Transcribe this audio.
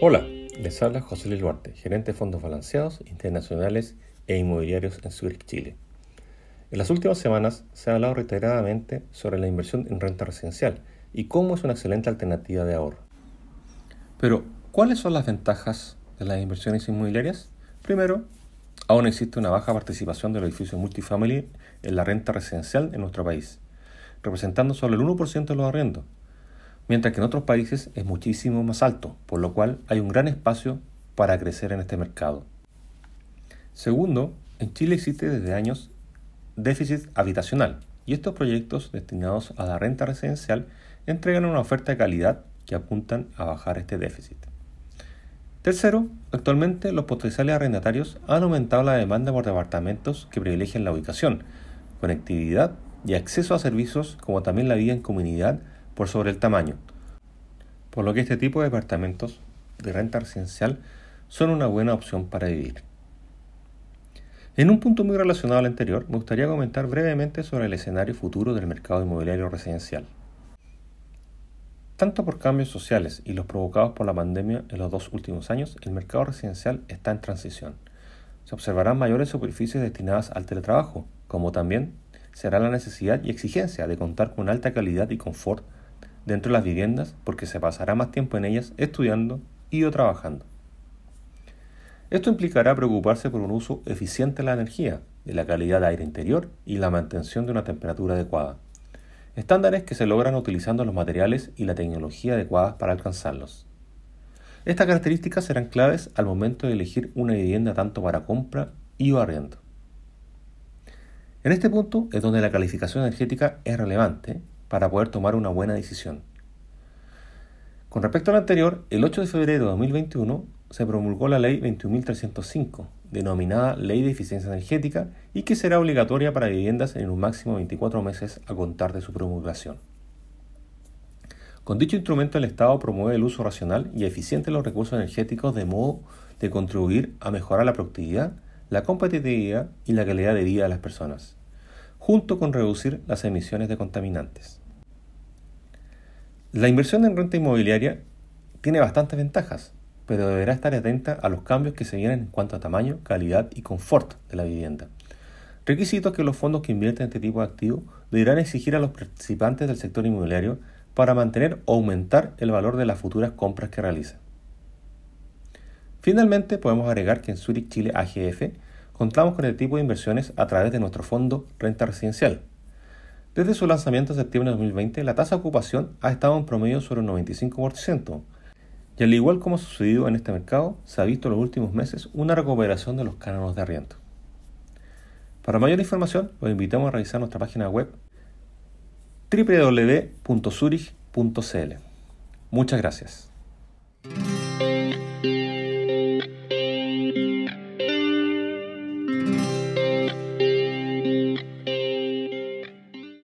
Hola, les habla José Luis Duarte, gerente de fondos balanceados, internacionales e inmobiliarios en Zurich, Chile. En las últimas semanas se ha hablado reiteradamente sobre la inversión en renta residencial y cómo es una excelente alternativa de ahorro. Pero, ¿cuáles son las ventajas de las inversiones inmobiliarias? Primero, aún existe una baja participación de los edificios multifamily en la renta residencial en nuestro país, representando solo el 1% de los arriendos, mientras que en otros países es muchísimo más alto, por lo cual hay un gran espacio para crecer en este mercado. Segundo, en Chile existe desde años déficit habitacional y estos proyectos destinados a la renta residencial entregan una oferta de calidad que apuntan a bajar este déficit. Tercero, actualmente los potenciales arrendatarios han aumentado la demanda por departamentos que privilegian la ubicación, conectividad y acceso a servicios como también la vida en comunidad por sobre el tamaño, por lo que este tipo de departamentos de renta residencial son una buena opción para vivir. En un punto muy relacionado al anterior, me gustaría comentar brevemente sobre el escenario futuro del mercado inmobiliario residencial. Tanto por cambios sociales y los provocados por la pandemia en los dos últimos años, el mercado residencial está en transición. Se observarán mayores superficies destinadas al teletrabajo, como también será la necesidad y exigencia de contar con alta calidad y confort dentro de las viviendas porque se pasará más tiempo en ellas estudiando y o trabajando. Esto implicará preocuparse por un uso eficiente de la energía, de la calidad de aire interior y la mantención de una temperatura adecuada. Estándares que se logran utilizando los materiales y la tecnología adecuadas para alcanzarlos. Estas características serán claves al momento de elegir una vivienda tanto para compra y o arriendo. En este punto es donde la calificación energética es relevante para poder tomar una buena decisión. Con respecto al anterior, el 8 de febrero de 2021 se promulgó la Ley 21.305, denominada Ley de Eficiencia Energética, y que será obligatoria para viviendas en un máximo de 24 meses a contar de su promulgación. Con dicho instrumento el Estado promueve el uso racional y eficiente de los recursos energéticos de modo de contribuir a mejorar la productividad, la competitividad y la calidad de vida de las personas, junto con reducir las emisiones de contaminantes. La inversión en renta inmobiliaria tiene bastantes ventajas, pero deberá estar atenta a los cambios que se vienen en cuanto a tamaño, calidad y confort de la vivienda. Requisitos que los fondos que invierten en este tipo de activos deberán exigir a los participantes del sector inmobiliario para mantener o aumentar el valor de las futuras compras que realicen. Finalmente, podemos agregar que en Zurich Chile AGF contamos con el tipo de inversiones a través de nuestro fondo Renta Residencial, desde su lanzamiento en septiembre de 2020, la tasa de ocupación ha estado en promedio sobre un 95%, y al igual como ha sucedido en este mercado, se ha visto en los últimos meses una recuperación de los cánones de arriendo. Para mayor información, los invitamos a revisar nuestra página web www.zurich.cl. Muchas gracias.